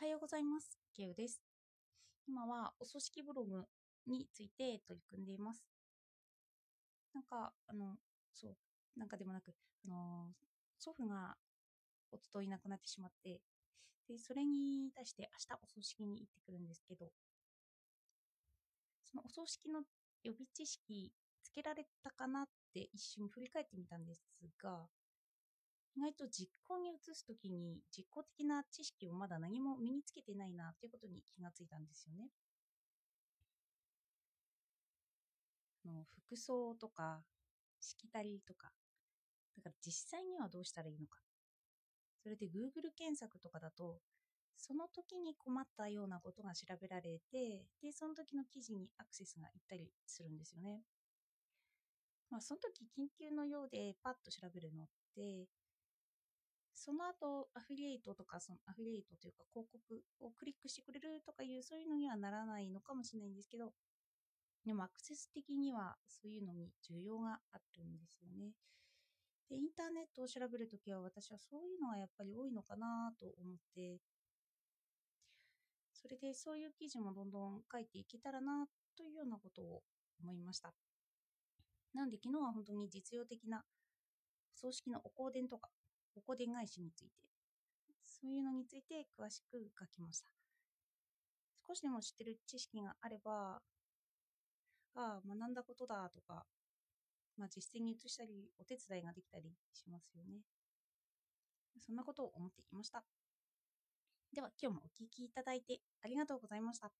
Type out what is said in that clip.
はようございます。ケウです。今はお組織ブログについて取り組んでいます。なんか、あの、そう、なんかでもなく、あの、祖父がおととい亡くなってしまって、で、それに対して明日お葬式に行ってくるんですけど、そのお葬式の予備知識つけられたかなって一瞬振り返ってみたんですが、意外と実行に移すときに実行的な知識をまだ何も身につけてないなということに気がついたんですよね。あの服装とかしきたりとか、だから実際にはどうしたらいいのか。それで Google 検索とかだと、その時に困ったようなことが調べられて、で、その時の記事にアクセスがいったりするんですよね。まあ、その時緊急のようでパッと調べるのって、その後、アフィリエイトとか、そのアフィリエイトというか広告をクリックしてくれるとかいう、そういうのにはならないのかもしれないんですけど、でもアクセス的にはそういうのに需要があるんですよね。で、インターネットを調べるときは私はそういうのがやっぱり多いのかなと思って、それでそういう記事もどんどん書いていけたらなというようなことを思いました。なんで昨日は本当に実用的な葬式のお香典とかお香典返しについて、そういうのについて詳しく書きました。少しでも知ってる知識があれば、ああ、学んだことだとか、まあ、実践に移したり、お手伝いができたりしますよね。そんなことを思っていました。では、今日もお聞きいただいてありがとうございました。